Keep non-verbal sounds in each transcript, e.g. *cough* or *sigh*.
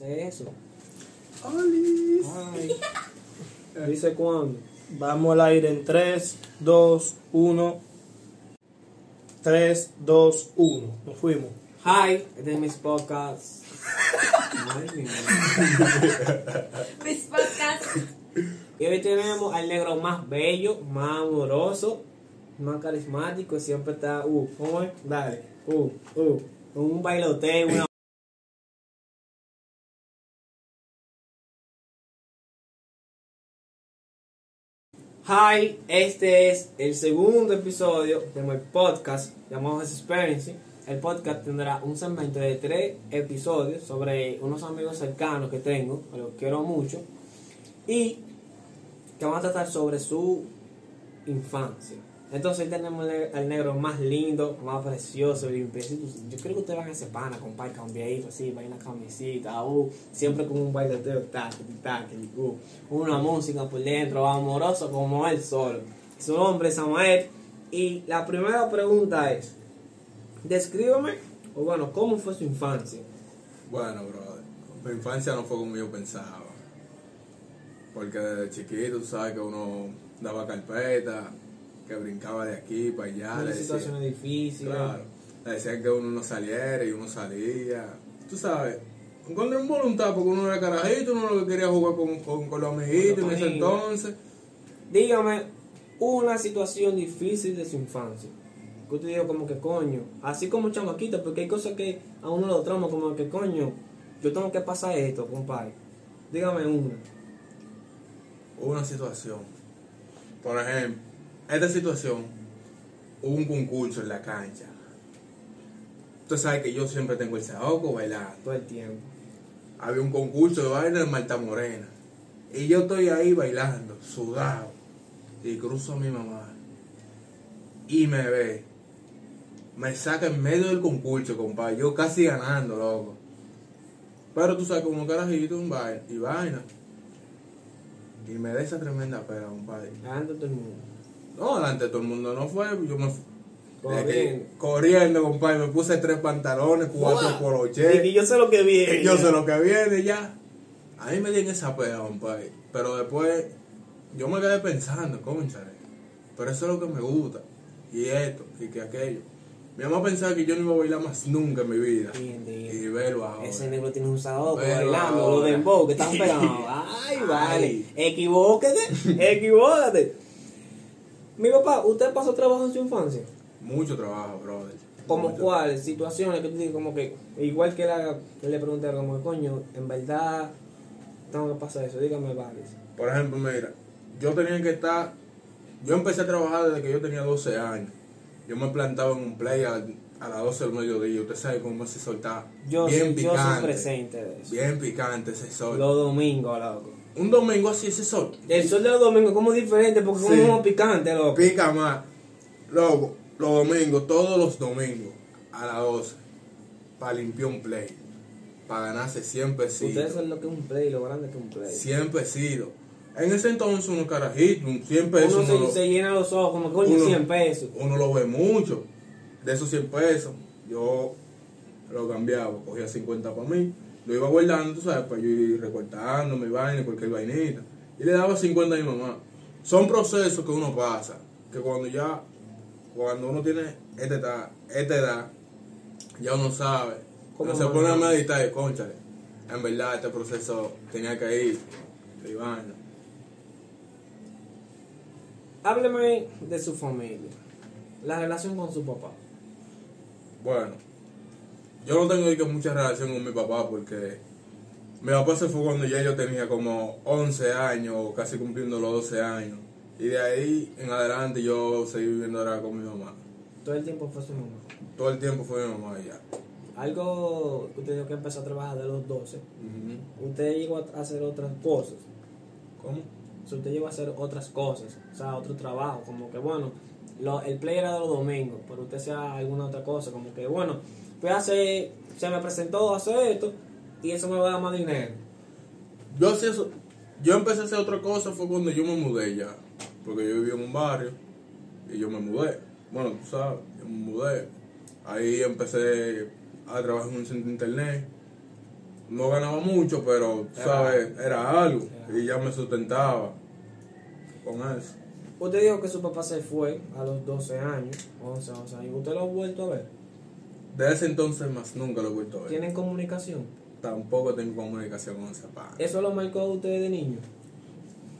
eso. Olis. Ay. Dice cuándo. Vamos al aire en 3, 2, 1. 3, 2, 1. Nos fuimos. Hi, este es mis podcast. Ay, mi madre. Mis podcasts. y hoy tenemos al negro más bello, más amoroso, más carismático. Siempre está, uh, ¿cómo es? Dale, uh, uh, un bailoteo, una Hi, este es el segundo episodio de mi podcast llamado Experience. El podcast tendrá un segmento de tres episodios sobre unos amigos cercanos que tengo, que los quiero mucho, y que van a tratar sobre su infancia. Entonces hoy tenemos al ne- al negro más lindo, más precioso, limpiecito. Yo creo que ustedes van a ese pana con par cambiadito, así, vaina camisita, uh, siempre con un baileteo, tac, tac, uh, una música por dentro, amoroso como él solo. Su nombre es Samael. Y la primera pregunta es, descríbeme, o bueno, ¿cómo fue su infancia? Bueno, brother, mi infancia no fue como yo pensaba. Porque desde chiquito, tú sabes que uno daba carpeta, que brincaba de aquí para allá. Decían- situaciones difíciles. Claro, le decían que uno no saliera y uno salía. Tú sabes, encontré en voluntad porque uno era carajito, uno lo que quería jugar con, con, con los amiguitos en ese entonces. Dígame una situación difícil de su infancia. Que usted dijo como que coño, así como chamaquito, porque hay cosas que a uno lo trama como que coño, yo tengo que pasar esto, compadre. Dígame una. Una situación. Por ejemplo, esta situación, hubo un concurso en la cancha. Tú sabes que yo siempre tengo el saoco bailando. Todo el tiempo. Había un concurso de baile en Marta Morena. Y yo estoy ahí bailando, sudado. Y cruzo a mi mamá. Y me ve. Me saca en medio del concurso, compadre. Yo casi ganando, loco. Pero tú sabes, como carajito, un baile y vaina. Y me da esa tremenda pena, compadre. De todo el mundo. No, delante de todo el mundo no fue. Yo me fu- Corriendo. compadre. Me puse tres pantalones, cuatro poloches. Y yo sé lo que viene. Yo sé lo que viene ya. A mí me dieron esa pena, compadre. Pero después yo me quedé pensando, cónchale. Pero eso es lo que me gusta. Y esto, y que aquello. Mi mamá pensaba que yo no iba a bailar más nunca en mi vida. Y verlo ahora. Ese negro tiene un Pero bailando, los dembow que están *laughs* pegados. Ay, vale. Ay. Equivóquete, equivócate. Mi papá, ¿usted pasó trabajo en su infancia? Mucho trabajo, brother. ¿Como cuáles? Situaciones que tú dices como que, igual que, la, que le pregunté, como que coño, en verdad tengo que pasar eso, dígame varios. Por ejemplo, mira, yo tenía que estar. Yo empecé a trabajar desde que yo tenía 12 años. Yo me plantaba en un play a, a las 12 del mediodía. Usted sabe cómo se solta. Yo, bien soy, yo soy picante. presente de eso. Bien picante ese sol. Los domingos, loco. Un domingo así ese sol. El sol de los domingos como diferente porque Sí. como picante, loco. Pica más. Loco, los domingos, todos los domingos, a las 12, para limpiar un play. Para ganarse 100 Ustedes pesitos. saben lo que es un play, lo grande que es un play. 100 pesitos. En ese entonces, unos carajitos, un 100 pesos. Uno Uno, se, lo, se llena los ojos como que coño Uno- 100 pesos. uno lo ve mucho. De esos 100 pesos, yo lo cambiaba, cogía 50 para mí. Lo iba guardando, tú sabes, para yo ir recortando mi vaina, cualquier vainita. Y le daba 50 a mi mamá. Son procesos que uno pasa. Que cuando ya, cuando uno tiene esta edad, esta edad ya uno sabe. ¿Cómo Cuando se pone a meditar y conchale. En verdad, este proceso tenía que ir. Y vaina. Hábleme de su familia. La relación con su papá. Bueno, yo no tengo mucha relación con mi papá porque mi papá se fue cuando ya yo tenía como 11 años, casi cumpliendo los 12 años. Y de ahí en adelante yo seguí viviendo ahora con mi mamá. Todo el tiempo fue su mamá. Todo el tiempo fue mi mamá ya. Algo que usted dijo que empezó a trabajar de los 12. Ujú. Usted llegó a hacer otras cosas. ¿Cómo? O sea, usted llegó a hacer otras cosas. O sea, otro trabajo. Como que bueno, lo- el play era de los domingos. Pero usted hacía alguna otra cosa. Como que bueno, pues hace, se me presentó a hacer esto. Y eso me va a dar más dinero. Yo hacía eso. Yo empecé a hacer otra cosa fue cuando yo me mudé ya. Porque yo vivía en un barrio y yo me mudé. Bueno, tú sabes, yo me mudé. Ahí empecé a trabajar en un centro de internet. No ganaba mucho, pero, Era- ¿sabes? Era algo. Y ya me sustentaba con eso. Usted dijo que su papá se fue a los 12 años, 11, 12 años. ¿Usted lo ha vuelto a ver? De ese entonces más nunca lo he vuelto a ver. ¿Tienen comunicación? Tampoco tengo comunicación con ese padre. ¿Eso lo marcó a usted de niño?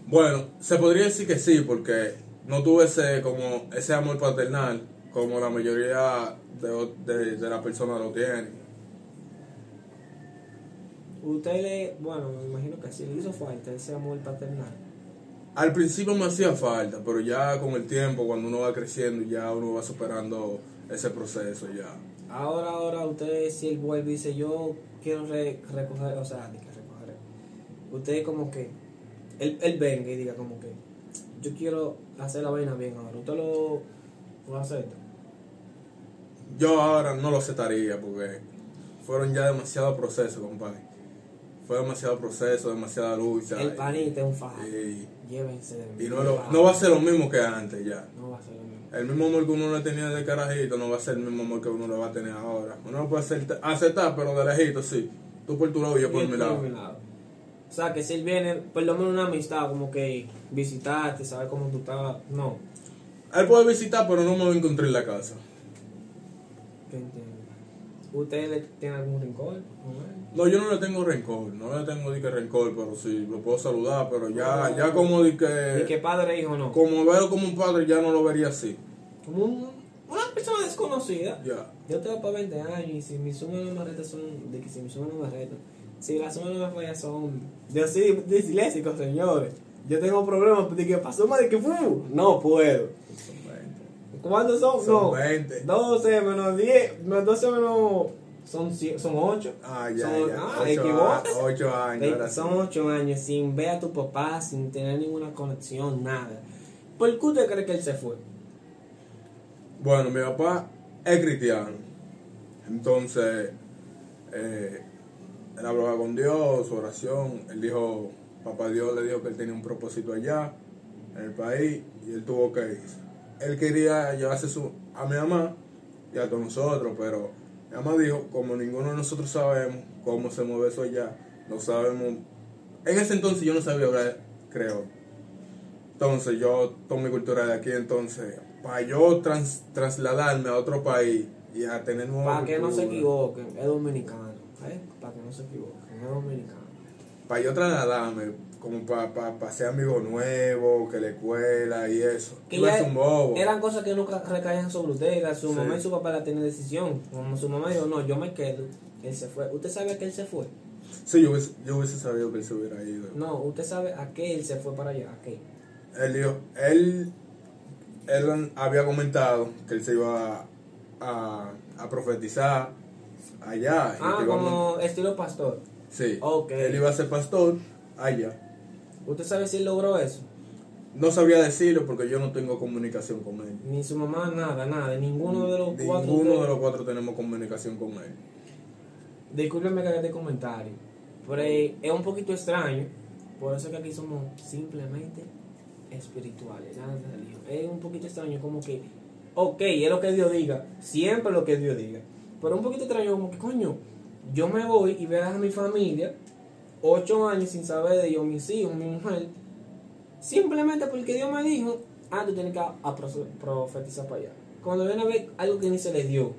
Bueno, se podría decir que sí, porque no tuve ese, como, ese amor paternal como la mayoría de, de, de las personas lo tienen. Usted le, bueno, me imagino que sí le hizo falta ese amor paternal. Al principio me hacía falta, pero ya con el tiempo, cuando uno va creciendo, ya uno va superando ese proceso ya. Ahora, ahora usted si él vuelve y dice yo quiero re- recoger, o sea, que recoger. Usted como que, él, él venga y diga como que yo quiero hacer la vaina bien ahora. ¿Usted lo, lo acepta? Yo ahora no lo aceptaría porque fueron ya demasiados procesos, compadre. Fue demasiado proceso, demasiada lucha. El panita es un fajo. y, Llévense de mí. y no, lo- no va a ser lo mismo que antes ya. No va a ser lo mismo. El mismo amor que uno le tenía de carajito no va a ser el mismo amor que uno le va a tener ahora. Uno lo puede aceptar, aceptar, pero de lejito sí. Tú por tu lado y yo por mi lado. O sea, que si él viene, por lo menos una amistad, como que visitarte, saber cómo tú estás. No, Él puede visitar, pero no me va a encontrar en la casa. ¿qué entiendo? ¿Usted le tiene algún rencor? No, yo no le tengo rencor, no le tengo de que rencor, pero sí, lo puedo saludar, pero ya, ya como de ¿Y que, qué padre e hijo no? como veo como un padre, ya no lo vería así. Como un- una persona desconocida. Ya. Yo tengo para 20 años y si mis sumas no me son. De que si mis sumas no me. Si las sumas no me fallan son. Yo soy disléxico, señores. Yo tengo problemas de que pasó más de que. ¡fu! No puedo. ¿Cuántos son? Son no. 20. 12 menos 10. Menos 12 menos. Son, son 8. Ah, ya, son, ya. Ah, ocho, a- equivócate. ocho años. ahora sí. Son 8 años sin ver a tu papá, sin tener ninguna conexión, nada. ¿Por qué usted cree que él se fue? Bueno, mi papá es cristiano. Entonces, eh, él hablaba con Dios, su oración. Él dijo, papá Dios le dijo que él tenía un propósito allá, en el país, y él tuvo que ir. Él quería llevarse su, a mi mamá y a todos nosotros, pero mi mamá dijo, como ninguno de nosotros sabemos cómo se mueve eso allá, no sabemos. En ese entonces yo no sabía hablar creol. Entonces yo tomo mi cultura de aquí, entonces, para yo trans- trasladarme a otro país y a tener nueva Para que no se equivoquen, es dominicano. ¿eh? Para que no se equivoquen, es dominicano. Para yo trasladarme, como para pa, ser amigo nuevo, que la escuela y eso. Que a ya ser un bobo. eran cosas que nunca recaían sobre usted. Su Sí. mamá y su papá la tenían decisión. Como su mamá dijo, no, yo me quedo. Él se fue. ¿Usted sabe que él se fue? Sí, yo hubiese, yo hubiese sabido que él se hubiera ido. No, usted sabe a qué él se fue para allá. ¿A qué? Él dijo, él, él había comentado que él se iba a, a, a profetizar allá. Ah, a como estilo pastor. Sí, Ok. él iba a ser pastor allá. ¿Usted sabe si él logró eso? No sabía decirlo porque yo no tengo comunicación con él. Ni su mamá, nada, nada. Ninguno de los cuatro. Ninguno de los cuatro tenemos comunicación con él. Discúlpeme que haga este comentario, pero es un poquito extraño, por eso que aquí somos simplemente espirituales, nada de religión. Es un poquito extraño como que, ok, es lo que Dios diga, siempre lo que Dios diga, pero un poquito extraño como que, coño, yo me voy y veo a mi familia, ocho años sin saber de ellos, mis hijos, mi mujer, simplemente porque Dios me dijo, ah, tú tienes que a- a profe- profetizar para allá. Cuando viene a ver algo que ni se les dio,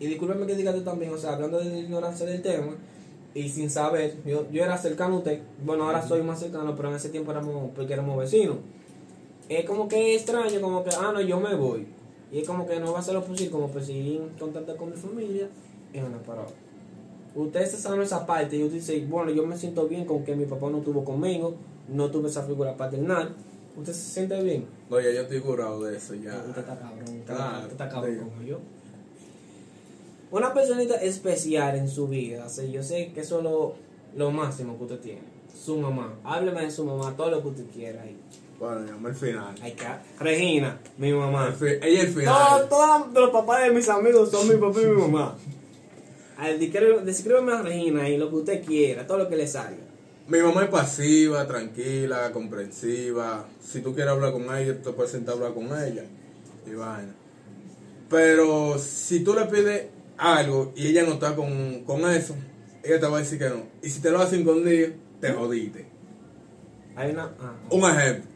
y discúlpeme que diga tú también, o sea, hablando de ignorancia del tema y sin saber, yo, yo era cercano a usted, bueno, ahora soy más cercano, pero en ese tiempo éramos, porque éramos vecinos. Es como que extraño, como que, ah, no, yo me voy. Y es como que no va a ser lo posible, como seguir en contacto con mi familia, es una parada. Usted se sabe esa parte y usted dice, bueno, yo me siento bien con que mi papá no estuvo conmigo, no tuve esa figura paternal. ¿Usted se siente bien? No, ya yo estoy curado de eso, ya. Usted está cabrón, usted, Claro, usted está cabrón digo. como yo. Una personita especial en su vida, o sea, yo sé que eso es lo, lo máximo que usted tiene. Su mamá. Hábleme de su mamá, todo lo que usted quiera ahí. Bueno, llama el final. Hay que- Regina, mi mamá. El ella el Todos, final. todos los papás de mis amigos son mi papá y mi mamá. Al describe- Descríbeme a Regina y lo que usted quiera, todo lo que le salga. Mi mamá es pasiva, tranquila, comprensiva. Si tú quieres hablar con ella, tú te puedes sentar a hablar con ella. Y vaina. Pero si tú le pides algo y ella no está con, con eso, ella te va a decir que no. Y si te lo hace escondido, te jodiste. Hay una. ah, Un ejemplo.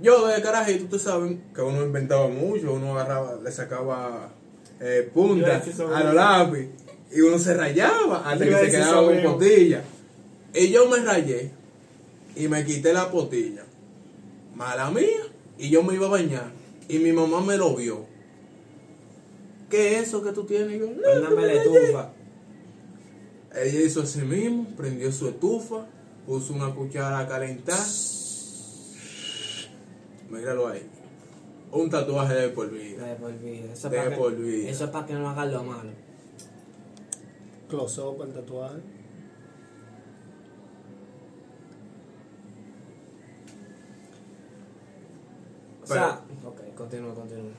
Yo de carajito, tú sabes que uno inventaba mucho, uno agarraba, le sacaba eh, punta a los eso. Y uno se rayaba hasta que se quedaba con potilla. Y yo me rayé y me quité la potilla. Mala mía. Y yo me iba a bañar. Y mi mamá me lo vio. ¿Qué es eso que tú tienes? Y yo, no, la me rayé". estufa. Ella hizo así mismo, prendió su estufa, puso una cuchara a calentar. Míralo ahí. Un tatuaje de por vida. De por vida. Eso, De es para por que, vida. eso es para que no hagan lo malo. Close up, el tatuaje. O sea, ok, continúa, continúa.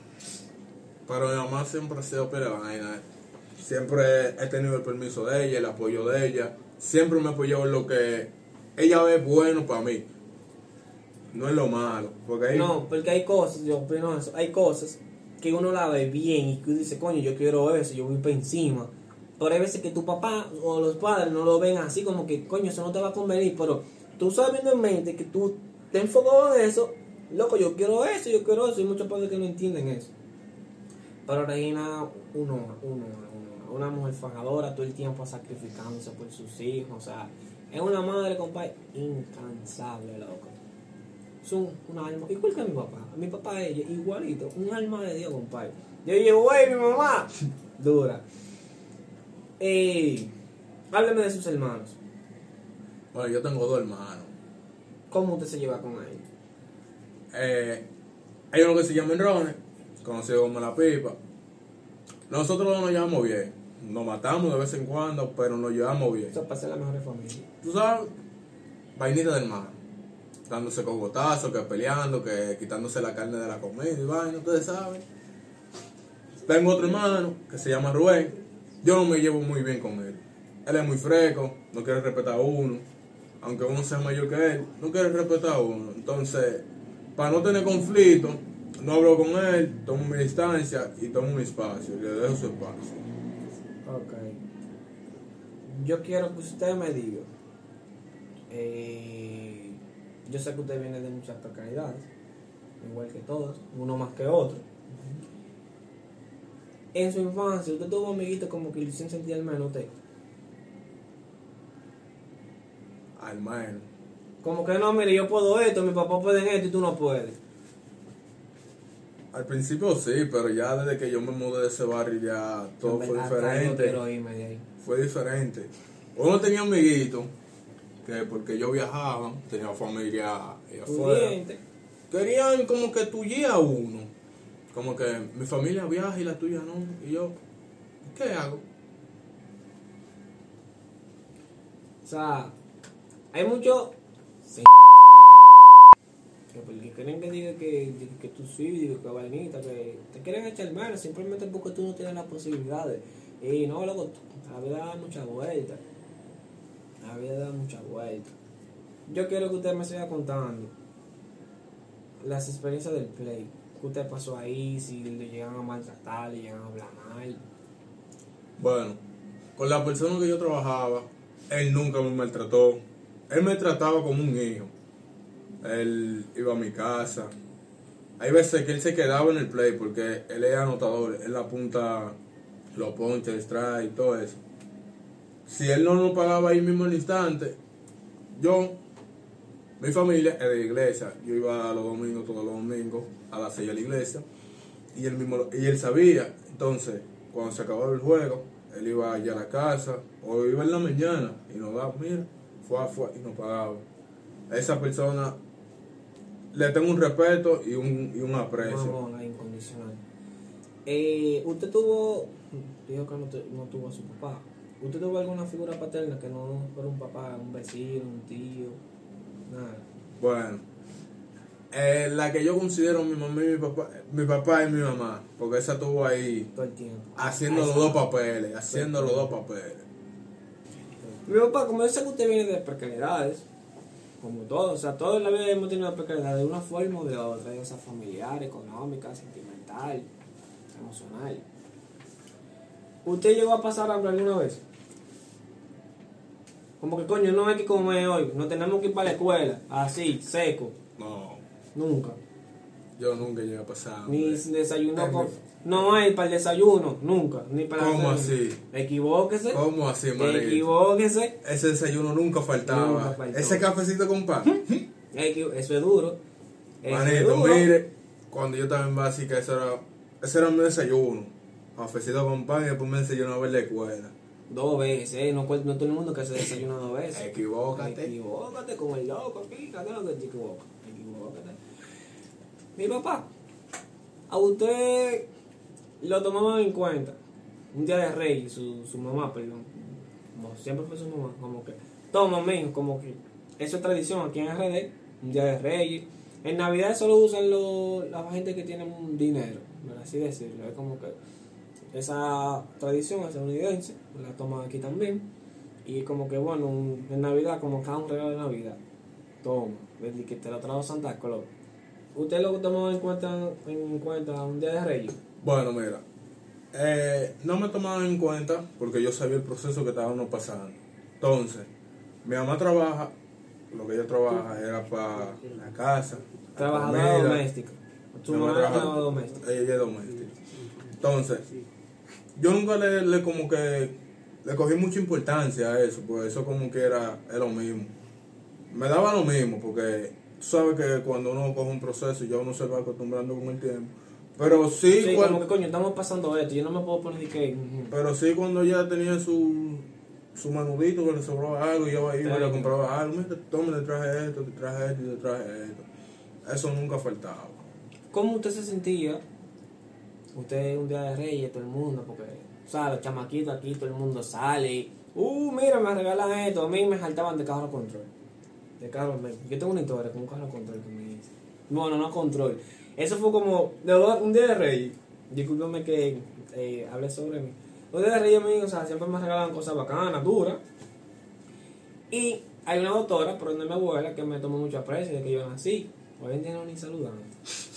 Pero mi mamá siempre ha sido pila vaina. Siempre he tenido el permiso de ella, el apoyo de ella. Siempre me apoyó en lo que ella ve bueno para mí. No es lo malo. Porque ahí, No, porque hay cosas, yo opino eso, hay cosas que uno la ve bien y que uno dice, coño, yo quiero eso, yo voy para encima. Pero hay veces que tu papá o los padres no lo ven así como que, coño, eso no te va a convenir, pero tú sabiendo en mente que tú te enfocado en eso, loco, yo quiero eso, yo quiero eso, y muchos padres que no entienden eso. Pero Regina, uno, uno, uno, una mujer fajadora todo el tiempo sacrificándose por sus hijos, o sea, es una madre, compadre, incansable, loco. Es un, un alma, igual que mi papá, mi papá ella, igualito, un alma de Dios, compadre. Yo llevo, güey, mi mamá, *laughs* dura. Eh, hábleme de sus hermanos. Bueno, yo tengo dos hermanos. ¿Cómo usted se lleva con ellos? Eh, hay uno que se llama Enrones, conocido como La Pipa. Nosotros no nos llevamos bien. Nos matamos de vez en cuando, pero nos llevamos bien. Eso es para ser la mejor familia. Tú sabes, vainita del mar. Dándose cogotazos, que peleando, que quitándose la carne de la comida y vaina, ustedes saben. Tengo otro hermano que se llama Rubén. Yo no me llevo muy bien con él. Él es muy fresco, no quiere respetar a uno. Aunque uno sea mayor que él, no quiere respetar a uno. Entonces, para no tener conflicto, no hablo con él, tomo mi distancia y tomo mi espacio, le dejo su espacio. Ok. Yo quiero que usted me diga. eh, yo sé que usted viene de muchas precariedades, igual que todos, uno más que otro. En su infancia, usted tuvo amiguitos como que le hicieron sentir al menos usted. Al menos. Como que no, mire, yo puedo esto, mi papá puede esto y tú no puedes. Al principio sí, pero ya desde que yo me mudé de ese barrio ya todo fue diferente. quiero irme de ahí. Fue diferente. Uno tenía amiguitos que porque yo viajaba, tenía familia afuera. Querían como que tuya a uno. Como que mi familia viaja y la tuya no. Y yo, ¿qué hago? O sea, hay mucho. que porque quieren que diga que, que tú sí, que vainita, que te quieren echar mano simplemente porque tú no tienes las posibilidades. Y no, loco, la vida da muchas vueltas. La vida da muchas vueltas. Yo quiero que usted me siga contando las experiencias del play. ¿Qué usted pasó ahí? Si le llegan a maltratar, le llegan a hablar. Bueno, con la persona que yo trabajaba, él nunca me maltrató. Él me trataba como un hijo. Él iba a mi casa. Hay veces que él se quedaba en el play porque él es anotador. Él apunta los ponches, strike y todo eso. Si él no nos pagaba ahí mismo en el instante, yo, mi familia es de iglesia. Yo iba a los domingos, todos los domingos, a las 6 a la iglesia. Y él, mismo, y él sabía. Entonces, cuando se acababa el juego, él iba allá a la casa, o iba en la mañana, y nos daba, mira, fue, fue, y nos pagaba. A esa persona le tengo un respeto y un, y un aprecio. Incondicional. Eh, usted tuvo, dijo que no, no tuvo a su papá. ¿Usted tuvo alguna figura paterna que no fuera un papá, un vecino, un tío? Bueno, eh, la que yo considero mi mamá y mi papá, mi papá y mi mamá, porque esa estuvo ahí Todo el tiempo. haciendo los dos papeles, haciendo los dos papeles. Mi papá, como yo sé que usted viene de precariedades, como todos, o sea, todos en la vida hemos tenido precariedades de una forma o de otra, ya sea familiar, económica, sentimental, emocional. ¿Usted llegó a pasar hambre alguna vez? Como que coño, no hay que comer hoy, no tenemos que ir para la escuela, así, seco, No, nunca. yo nunca llegué a pasar. Ni desayuno Eh, con... No hay para el desayuno, nunca. Ni para ¿Cómo así? Equivóquese. ¿Cómo así, manito? Equivóquese. Ese desayuno nunca faltaba. Nunca faltó. Ese cafecito con pan. *laughs* Eso es duro. Eso es Manito, duro. mire, cuando yo estaba en básica, eso era, ese era mi desayuno. Cafecito con pan y después me desayunaba en la escuela. Dos veces, ¿eh? No, no todo el mundo que se desayuna dos veces. Equivócate. Equivócate con el loco aquí, cada que te equivocas. Equivócate. Mi papá, a usted lo tomaban en cuenta. Un día de rey, su, su mamá, perdón. Como siempre fue su mamá, como que. Toma, mijo, como que. Eso es tradición aquí en RD. Un día de reyes. En Navidad solo usan lo, la gente que tiene un dinero, así decirlo. Es como que esa tradición estadounidense la toman aquí también. Y como que bueno, un- en Navidad, como cada un regalo de Navidad. Toma, desde que te lo trajo Santa Claus. ¿Usted lo tomó en cuenta, en cuenta un día de reyes? Bueno, mira, eh, no me tomaban en cuenta porque yo sabía el proceso que estábamos pasando. Entonces, mi mamá trabaja, lo que ella trabaja era para la casa. Trabajadora doméstica. Mi mamá trabaja- doméstica. Ella es doméstica. Entonces, yo nunca le, le como que le cogí mucha importancia a eso, porque eso como que era, es lo mismo. Me daba lo mismo, porque tú sabes que cuando uno coge un proceso ya uno se va acostumbrando con el tiempo. Pero sí, Sí, cuando, como que coño, estamos pasando esto. Yo no me puedo poner de que. pero sí cuando ya tenía su, su manudito que le sobraba algo, yo iba y Claro. le compraba algo, mira, toma, te traje esto, te traje esto, te traje esto. Eso nunca faltaba. ¿Cómo usted se sentía? Usted un día de reyes, todo el mundo, porque, o sea, los chamaquitos aquí, todo el mundo sale. y, Uh, mira, me regalan esto. A mí me saltaban de carro control. De carro, yo tengo una historia con un carro control que me dice. Bueno, no control. Eso fue como de un día de reyes. Discúlpeme que eh, hable sobre mí. Un día de reyes, mío, o sea, siempre me regalan cosas bacanas, duras. Y hay una doctora, por donde mi abuela, que me tomó mucho aprecio de que yo nací. Hoy en día no ni saludando.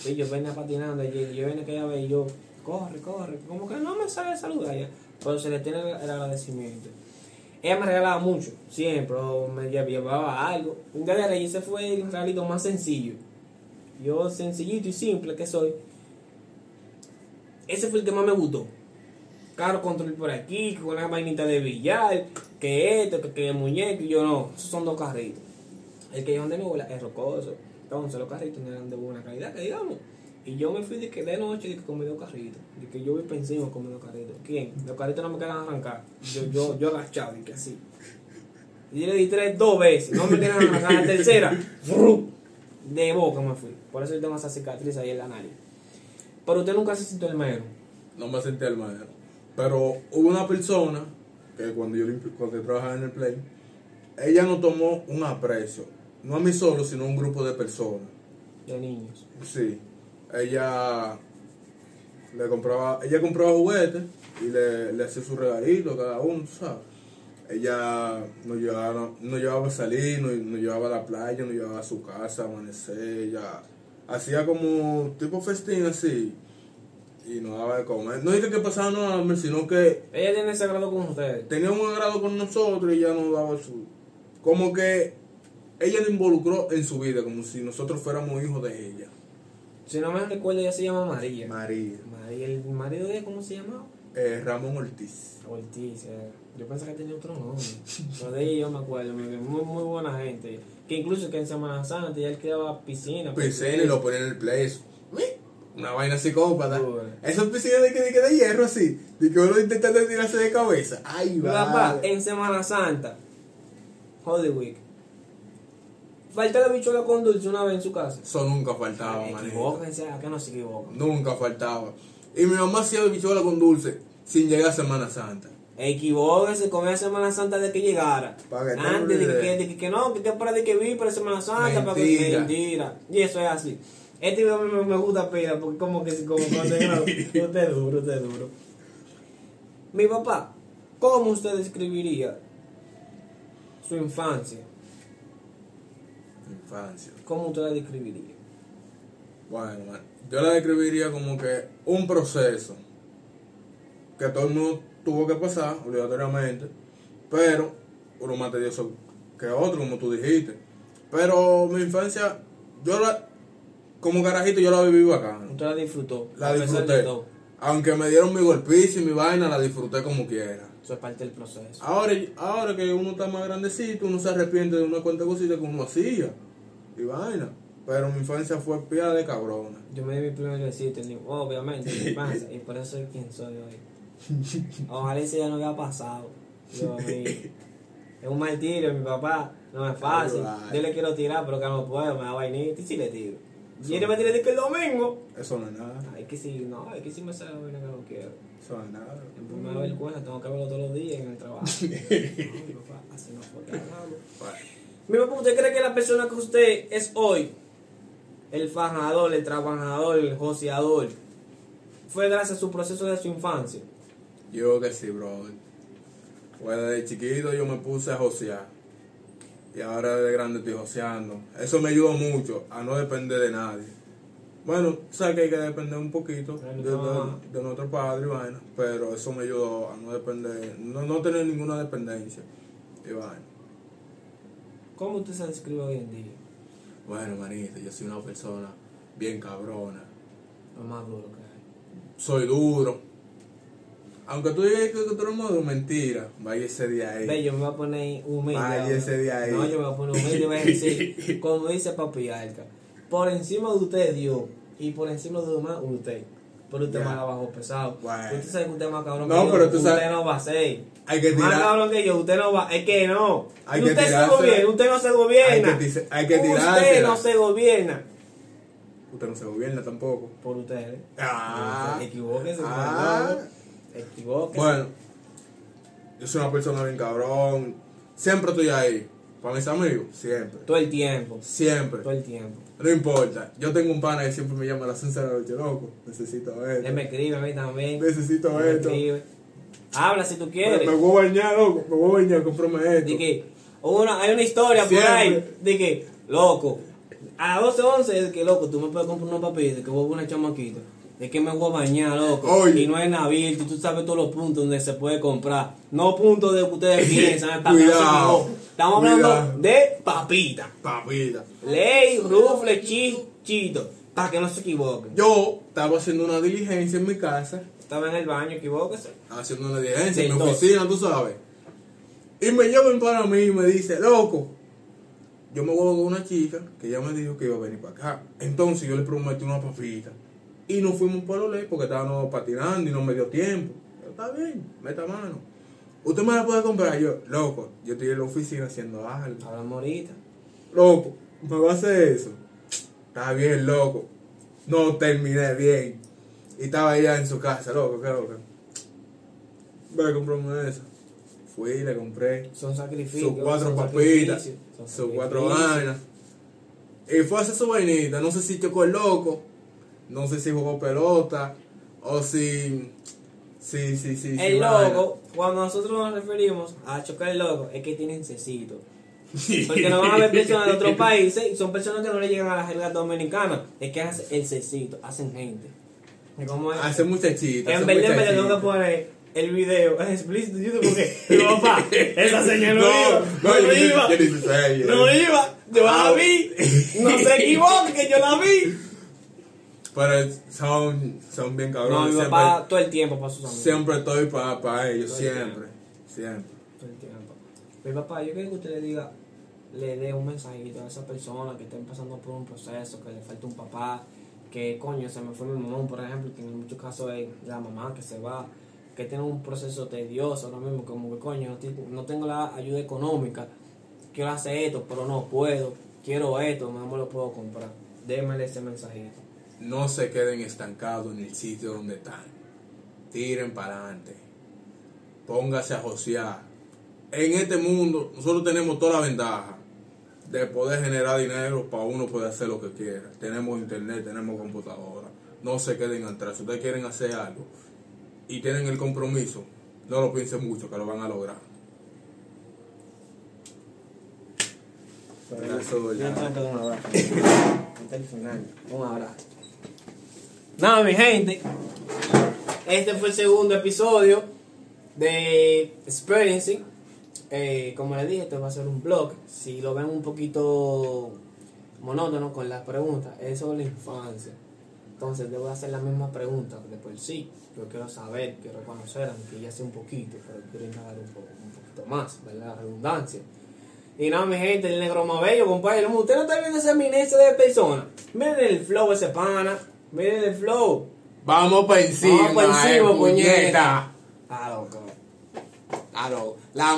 Y yo venía patinando allí, yo venía aquella vez y yo, corre, corre. Como que no me sabe saludar ya. Pero se le tiene el agradecimiento. Ella me regalaba mucho, siempre, me lle- llevaba algo. Un día de ese fue el regalito más sencillo. Yo, sencillito y simple que soy. Ese fue el que más me gustó. Carro control por aquí, con una vainita de billar, que esto, que, que el muñeco, y yo no, esos son dos carritos. El que yo de abuela es rocoso. Entonces los carritos no eran de buena calidad, que digamos. Y yo me fui de que de noche de que comí dos carritos. De que yo vi para encima comí dos carritos. ¿Quién? Los carritos no me quedan arrancar. Yo, yo, yo agachado y que así. Y yo le di tres dos veces. No me quedan arrancar. La tercera, de boca me fui. Por eso yo tengo esa cicatriz ahí en la nariz. Pero usted nunca se sintió el mero. no me sentí al maestro. Pero hubo una persona que cuando yo, cuando yo trabajaba en el play, ella nos tomó un aprecio. No a mí solo, sino a un grupo de personas. De niños. Sí. Ella le compraba, ella compraba juguetes y le, le hacía su regalito a cada uno, ¿sabes? Ella nos llevaba, nos llevaba a salir, nos, nos llevaba a la playa, nos llevaba a su casa, a amanecer, ella hacía como tipo festín así y nos daba de comer. No dije que pasaba nada hambre, sino que Ella tiene ese grado con ustedes. tenía un agrado con nosotros y ella nos daba su... Como que ella nos involucró en su vida, como si nosotros fuéramos hijos de ella. Si no me recuerdo, ella se llama María. María. María, ¿el marido de ella cómo se llamaba? Eh, Ramón Ortiz. Ortiz, eh. yo pensé que tenía otro nombre. Pero de ella yo me acuerdo, muy, muy, buena gente. Que incluso que en Semana Santa ya él creaba piscina. Piscina y lo ponía en el place. Una vaina psicópata. Esas piscinas de que, de de hierro así. De que uno intentando tirarse de cabeza. Ay, va. papá, en Semana Santa, Holy Week, falta la bichola con dulce una vez en su casa. Eso nunca faltaba, manito. Equivóquense, ¿a que no se equivocan? Nunca faltaba. Y mi mamá hacía bichuela con dulce sin llegar a Semana Santa. Equivóquense con la Semana Santa de que llegara. Pa' que Antes de que, de que, que no, que te para de que vi para Semana Santa. Para que, Mentira. mentira. Y eso es así. Este video me, me gusta pila porque como que como cuando yo- *laughs* usted es duro, usted es duro. Mi papá, ¿cómo usted describiría su infancia? Infancia. ¿Cómo usted la describiría? Bueno, yo la describiría como que un proceso que todo el mundo tuvo que pasar obligatoriamente, pero uno más tedioso que otro, como tú dijiste. Pero mi infancia, yo la, como carajito, yo la viví bacán. Usted la disfrutó. La disfruté. Aunque me dieron mi golpizo y mi vaina, la disfruté como quiera. Eso es parte del proceso. Ahora, ahora que uno está más grandecito, uno se arrepiente de una cuanta cosita que uno hacía. Y vaina. Pero mi infancia fue pía de cabrona. Yo me di mi primer besito, obviamente, en mi infancia, y por eso soy quien soy hoy. *laughs* Ojalá ese día no hubiera pasado. Yo, mi- es un martirio, mi papá, no es fácil. Ay, Yo le quiero tirar, pero que no puedo, me da vainita y si le tiro. Y él me tira de que el domingo. Eso no es nada. Ay, que si, no, es que si me vaina que no quiero. Eso no es nada. En primera vergüenza, tengo que verlo todos los días en el trabajo. No, mi papá, así no fue Mi papá, ¿usted cree que la persona que usted es hoy, el fajador, el trabajador, el joseador, fue gracias a su proceso de su infancia? yo que sí, brother. Pues desde chiquito yo me puse a josear. Y ahora de grande estoy joseando. Eso me ayudó mucho a no depender de nadie. Bueno, sabes que hay que depender un poquito De de, nuestro padre y vaina. Pero eso me ayudó a no depender, no, no tener ninguna dependencia. Y vaina. ¿Cómo usted se describe hoy en día? Bueno, manito, yo soy una persona bien cabrona. Lo más duro que hay. Soy duro. Aunque tú digas que eres maduro, mentira. Vaya ese día ahí. Ve, yo me voy a poner humilde. Ese de ahí. No, yo me voy a poner humilde y voy a decir, *laughs* como dice Papi Alca, por encima de usted Dios y por encima de demás usted. Pero usted más la bajó pesado. Bueno. Usted sabe que usted es más cabrón No, que yo. pero tú usted sabes- no va a ser. Hay que Más tirar. cabrón que yo, usted no va. Es que no. Hay que usted se tirarse. gobierna, usted no se gobierna. Hay que hay que Usted no se gobierna. Usted no se gobierna tampoco. Por ustedes. Ah. Equivóquese, Ah. Bueno, yo soy una persona bien cabrón. Siempre estoy ahí. Para mis amigos, siempre. Todo el tiempo. Siempre. Todo el tiempo. No importa. Yo tengo un pana que siempre me llama a las 11 de la noche, loco. Necesito Él esto. me escribe a mí también. Necesito Me esto. Habla si tú quieres. me voy a bañar, loco. Me voy a bañar, cómprame esto. De que una, hay una historia por ahí de que, loco, a 12, 11, de que, loco, tú me puedes comprar unos de que voy a una chamaquita. De que me voy a bañar, loco. Oye. Y no es abierto, y tú sabes todos los puntos donde se puede comprar. No puntos de que ustedes piensan. *laughs* Cuidado. Estamos hablando Cuidado. de papita. Papita. Ley, rufle, chichito. Para que no se equivoquen. Yo estaba haciendo una diligencia en mi casa. Estaba en el baño, equivóquese. haciendo una diligencia en mi oficina, tú sabes. Y me llaman para mí y me dice, loco, yo me voy con una chica que ya me dijo que iba a venir para acá. Entonces yo le prometí una papita. Y nos fuimos por los ley porque estábamos patinando y no me dio tiempo. Yo, está bien, meta mano. Usted me la puede comprar. Yo, loco, yo estoy en la oficina haciendo algo. Hablamos ahorita. Loco, ¿me va a hacer eso? Está bien, loco. No terminé bien. Y estaba allá en su casa, loco, qué loco. Voy a comprarme eso. Fui, le compré Son sacrificios. sus cuatro papitas, sus cuatro vainas. Y fue a hacer su vainita. No sé si chocó el loco, no sé si jugó pelota, o si. Sí, sí, sí. sí, El vaina. loco, cuando nosotros nos referimos a chocar el loco, es que tienen cecito. Porque no van a ver personas de otros países y son personas que no le llegan a la jerga dominicana. Es que hacen el cecito, hacen gente. Y como es- Hace muchachita. en verdad, muchachita. tengo que poner el video *laughs* es explícito YouTube porque, mi *laughs* papá, esa señal no, iba, no, ni- iba, no iba, yo la vi, *laughs* no se equivoque que yo la vi. Pero son, son bien No, cabrones. mi papá todo el tiempo para sus amigos. siempre, siempre estoy para ellos, Todo el siempre. Siempre. todo el tiempo. Mi papá, yo quiero que usted le diga, le dé un mensajito a esa persona que está pasando por un proceso, que le falta un papá, que coño, se me fue mi mamá, por ejemplo, que en muchos casos es la mamá que se va, que tiene un proceso tedioso ahora mismo, como que coño, no, no tengo la ayuda económica, quiero hacer esto, pero no puedo, quiero esto, no me lo puedo comprar. Démele ese mensajito. No se queden estancados en el sitio donde están. Tiren para adelante. Póngase a josear. En este mundo, nosotros tenemos toda la ventaja de poder generar dinero para uno poder hacer lo que quiera. Tenemos internet, tenemos computadora. No se queden atrás. Si ustedes quieren hacer algo y tienen el compromiso, no lo piensen mucho, que lo van a lograr. Un abrazo. *laughs* Hasta el final. Un abrazo. Nada, mi gente. Este fue el segundo episodio de Experiencing. eh, como les dije, esto va a ser un blog. Si lo ven un poquito monótono con las preguntas, es sobre la infancia. Entonces, le voy a hacer las mismas preguntas de por sí. Yo quiero saber, quiero conocer, aunque ya sé un poquito, pero quiero indagar un, un poquito más, ¿verdad? La redundancia. Y nada, mi gente, el negro más bello, compadre. Usted no está viendo esa eminencia de persona. Miren el flow ese pana. Miren el flow. Vamos para encima, Vamos pa' encima, eh, puñeta. puñeta. Ah, loco. La